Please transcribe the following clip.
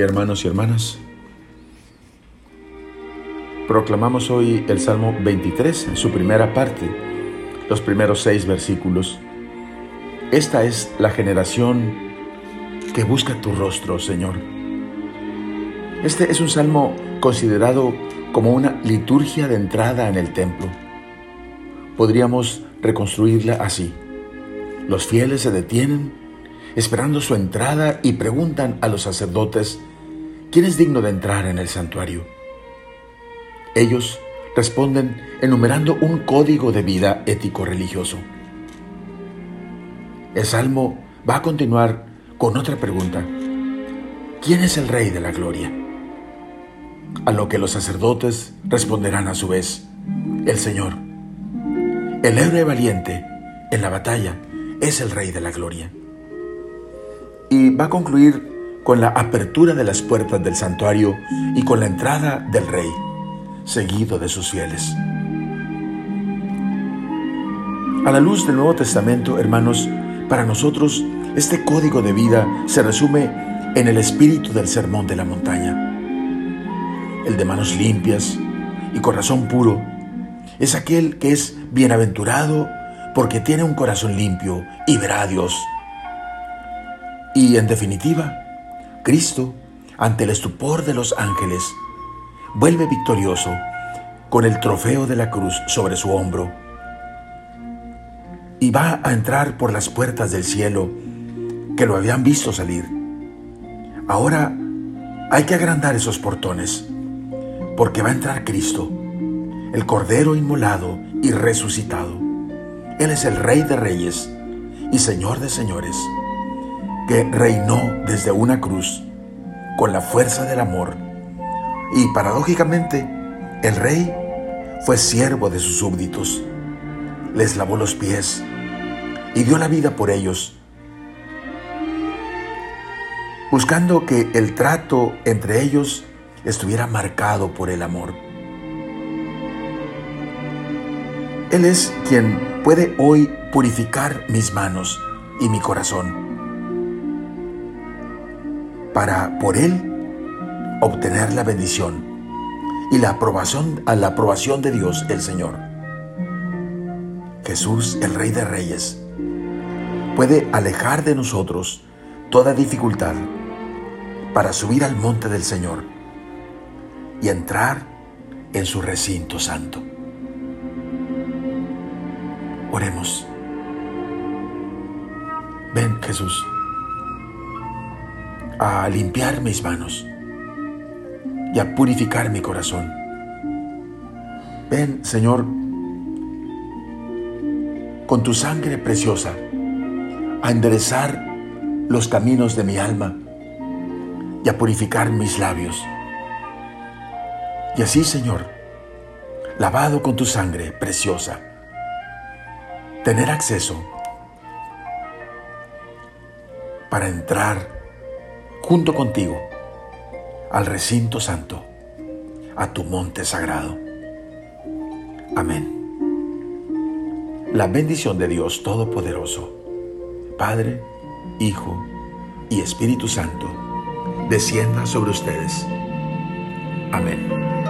Hermanos y hermanas. Proclamamos hoy el Salmo 23 en su primera parte, los primeros seis versículos. Esta es la generación que busca tu rostro, Señor. Este es un salmo considerado como una liturgia de entrada en el templo. Podríamos reconstruirla así. Los fieles se detienen esperando su entrada y preguntan a los sacerdotes, ¿quién es digno de entrar en el santuario? Ellos responden enumerando un código de vida ético-religioso. El Salmo va a continuar con otra pregunta. ¿Quién es el Rey de la Gloria? A lo que los sacerdotes responderán a su vez, el Señor. El héroe valiente en la batalla es el Rey de la Gloria y va a concluir con la apertura de las puertas del santuario y con la entrada del rey, seguido de sus fieles. A la luz del Nuevo Testamento, hermanos, para nosotros este código de vida se resume en el espíritu del sermón de la montaña. El de manos limpias y corazón puro es aquel que es bienaventurado porque tiene un corazón limpio y verá a Dios. Y en definitiva, Cristo, ante el estupor de los ángeles, vuelve victorioso con el trofeo de la cruz sobre su hombro y va a entrar por las puertas del cielo que lo habían visto salir. Ahora hay que agrandar esos portones porque va a entrar Cristo, el Cordero inmolado y resucitado. Él es el Rey de Reyes y Señor de Señores que reinó desde una cruz con la fuerza del amor. Y paradójicamente, el rey fue siervo de sus súbditos, les lavó los pies y dio la vida por ellos, buscando que el trato entre ellos estuviera marcado por el amor. Él es quien puede hoy purificar mis manos y mi corazón para por él obtener la bendición y la aprobación a la aprobación de Dios el Señor. Jesús, el Rey de Reyes, puede alejar de nosotros toda dificultad para subir al monte del Señor y entrar en su recinto santo. Oremos. Ven Jesús a limpiar mis manos y a purificar mi corazón. Ven, Señor, con tu sangre preciosa, a enderezar los caminos de mi alma y a purificar mis labios. Y así, Señor, lavado con tu sangre preciosa, tener acceso para entrar junto contigo al recinto santo, a tu monte sagrado. Amén. La bendición de Dios Todopoderoso, Padre, Hijo y Espíritu Santo, descienda sobre ustedes. Amén.